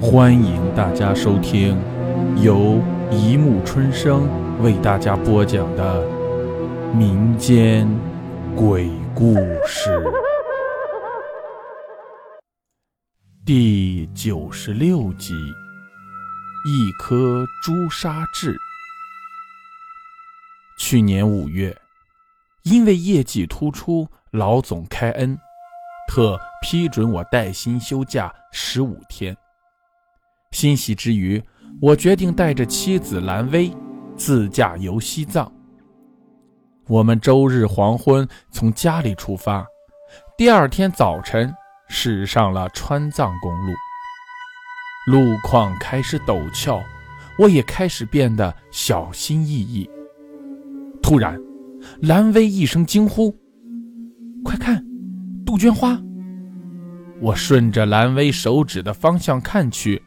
欢迎大家收听由一木春生为大家播讲的民间鬼故事第九十六集：一颗朱砂痣。去年五月，因为业绩突出，老总开恩，特批准我带薪休假十五天。欣喜之余，我决定带着妻子兰薇自驾游西藏。我们周日黄昏从家里出发，第二天早晨驶上了川藏公路。路况开始陡峭，我也开始变得小心翼翼。突然，兰薇一声惊呼：“快看，杜鹃花！”我顺着兰薇手指的方向看去。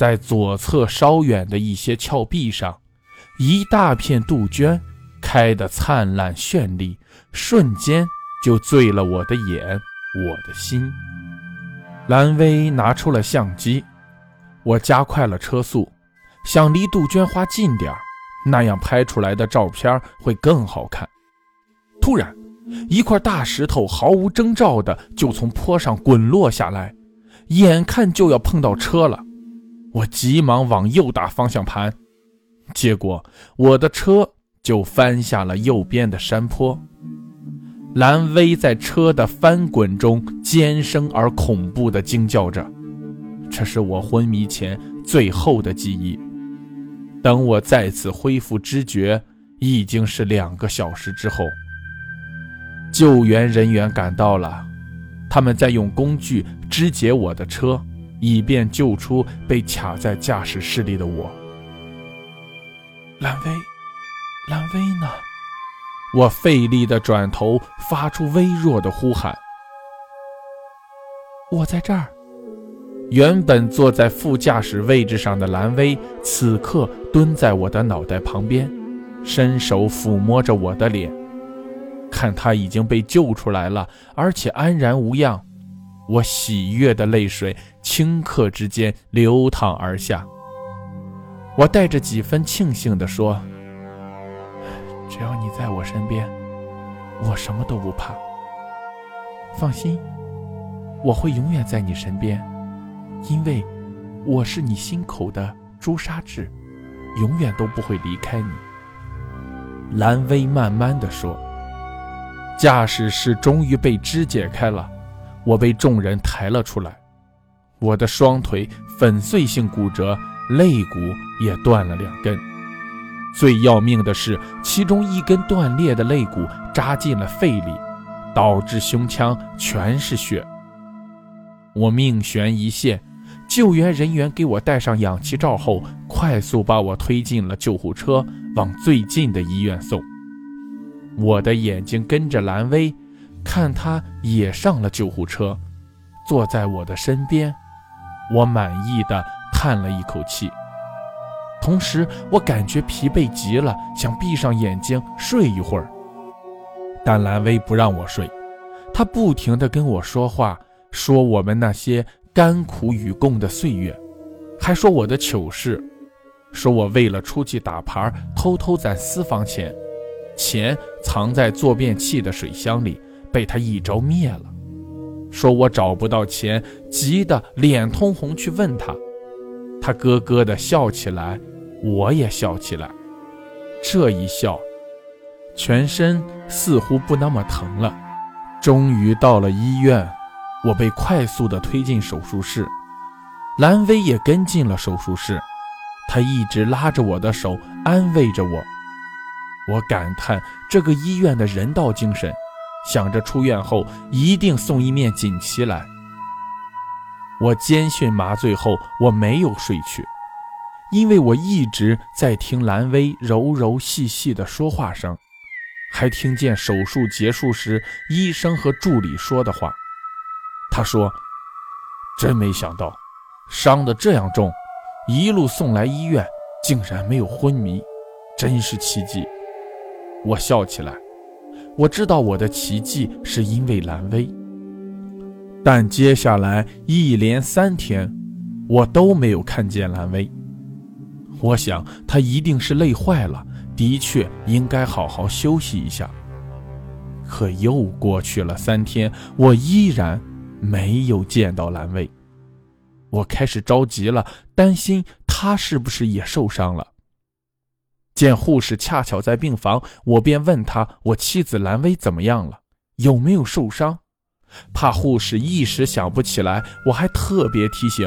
在左侧稍远的一些峭壁上，一大片杜鹃开得灿烂绚丽，瞬间就醉了我的眼，我的心。蓝薇拿出了相机，我加快了车速，想离杜鹃花近点那样拍出来的照片会更好看。突然，一块大石头毫无征兆的就从坡上滚落下来，眼看就要碰到车了。我急忙往右打方向盘，结果我的车就翻下了右边的山坡。兰威在车的翻滚中尖声而恐怖地惊叫着，这是我昏迷前最后的记忆。等我再次恢复知觉，已经是两个小时之后。救援人员赶到了，他们在用工具肢解我的车。以便救出被卡在驾驶室里的我。兰薇，兰薇呢？我费力地转头，发出微弱的呼喊：“我在这儿。”原本坐在副驾驶位置上的兰薇，此刻蹲在我的脑袋旁边，伸手抚摸着我的脸。看他已经被救出来了，而且安然无恙。我喜悦的泪水顷刻之间流淌而下。我带着几分庆幸地说：“只要你在我身边，我什么都不怕。放心，我会永远在你身边，因为我是你心口的朱砂痣，永远都不会离开你。”兰薇慢慢地说：“驾驶室终于被肢解开了。”我被众人抬了出来，我的双腿粉碎性骨折，肋骨也断了两根。最要命的是，其中一根断裂的肋骨扎进了肺里，导致胸腔全是血。我命悬一线，救援人员给我戴上氧气罩后，快速把我推进了救护车，往最近的医院送。我的眼睛跟着兰威。看他也上了救护车，坐在我的身边，我满意的叹了一口气。同时，我感觉疲惫极了，想闭上眼睛睡一会儿。但兰薇不让我睡，她不停的跟我说话，说我们那些甘苦与共的岁月，还说我的糗事，说我为了出去打牌偷偷攒私房钱，钱藏在坐便器的水箱里。被他一招灭了，说我找不到钱，急得脸通红去问他，他咯咯的笑起来，我也笑起来，这一笑，全身似乎不那么疼了。终于到了医院，我被快速的推进手术室，兰薇也跟进了手术室，她一直拉着我的手安慰着我，我感叹这个医院的人道精神。想着出院后一定送一面锦旗来。我监训麻醉后，我没有睡去，因为我一直在听兰薇柔柔细细的说话声，还听见手术结束时医生和助理说的话。他说：“真没想到，伤得这样重，一路送来医院竟然没有昏迷，真是奇迹。”我笑起来。我知道我的奇迹是因为兰威，但接下来一连三天，我都没有看见蓝威。我想他一定是累坏了，的确应该好好休息一下。可又过去了三天，我依然没有见到蓝威。我开始着急了，担心他是不是也受伤了。见护士恰巧在病房，我便问他：“我妻子兰薇怎么样了？有没有受伤？”怕护士一时想不起来，我还特别提醒：“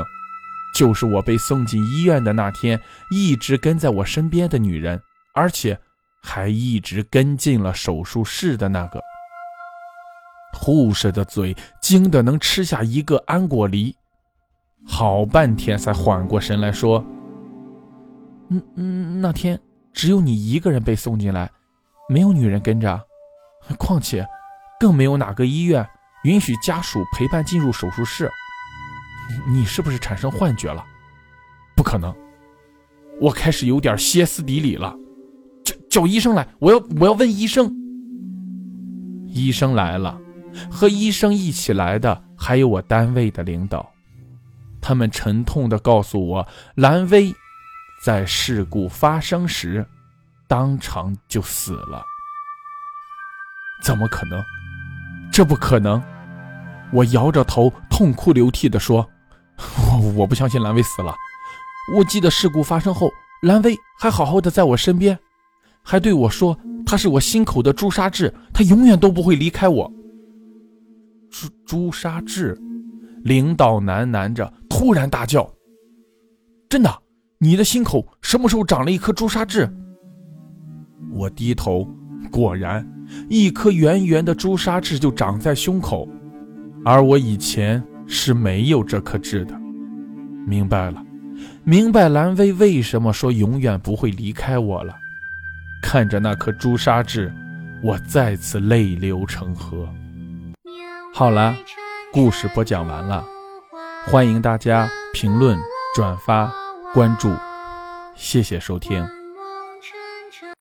就是我被送进医院的那天，一直跟在我身边的女人，而且还一直跟进了手术室的那个。”护士的嘴惊得能吃下一个安果梨，好半天才缓过神来说：“嗯嗯，那天。”只有你一个人被送进来，没有女人跟着，况且更没有哪个医院允许家属陪伴进入手术室。你是不是产生幻觉了？不可能！我开始有点歇斯底里了，叫叫医生来！我要我要问医生。医生来了，和医生一起来的还有我单位的领导，他们沉痛地告诉我，蓝薇。在事故发生时，当场就死了。怎么可能？这不可能！我摇着头，痛哭流涕地说：“我我不相信蓝薇死了。我记得事故发生后，蓝薇还好好的在我身边，还对我说她是我心口的朱砂痣，她永远都不会离开我。”朱朱砂痣，领导喃喃着，突然大叫：“真的！”你的心口什么时候长了一颗朱砂痣？我低头，果然，一颗圆圆的朱砂痣就长在胸口，而我以前是没有这颗痣的。明白了，明白蓝薇为什么说永远不会离开我了。看着那颗朱砂痣，我再次泪流成河。好了，故事播讲完了，欢迎大家评论、转发。关注，谢谢收听。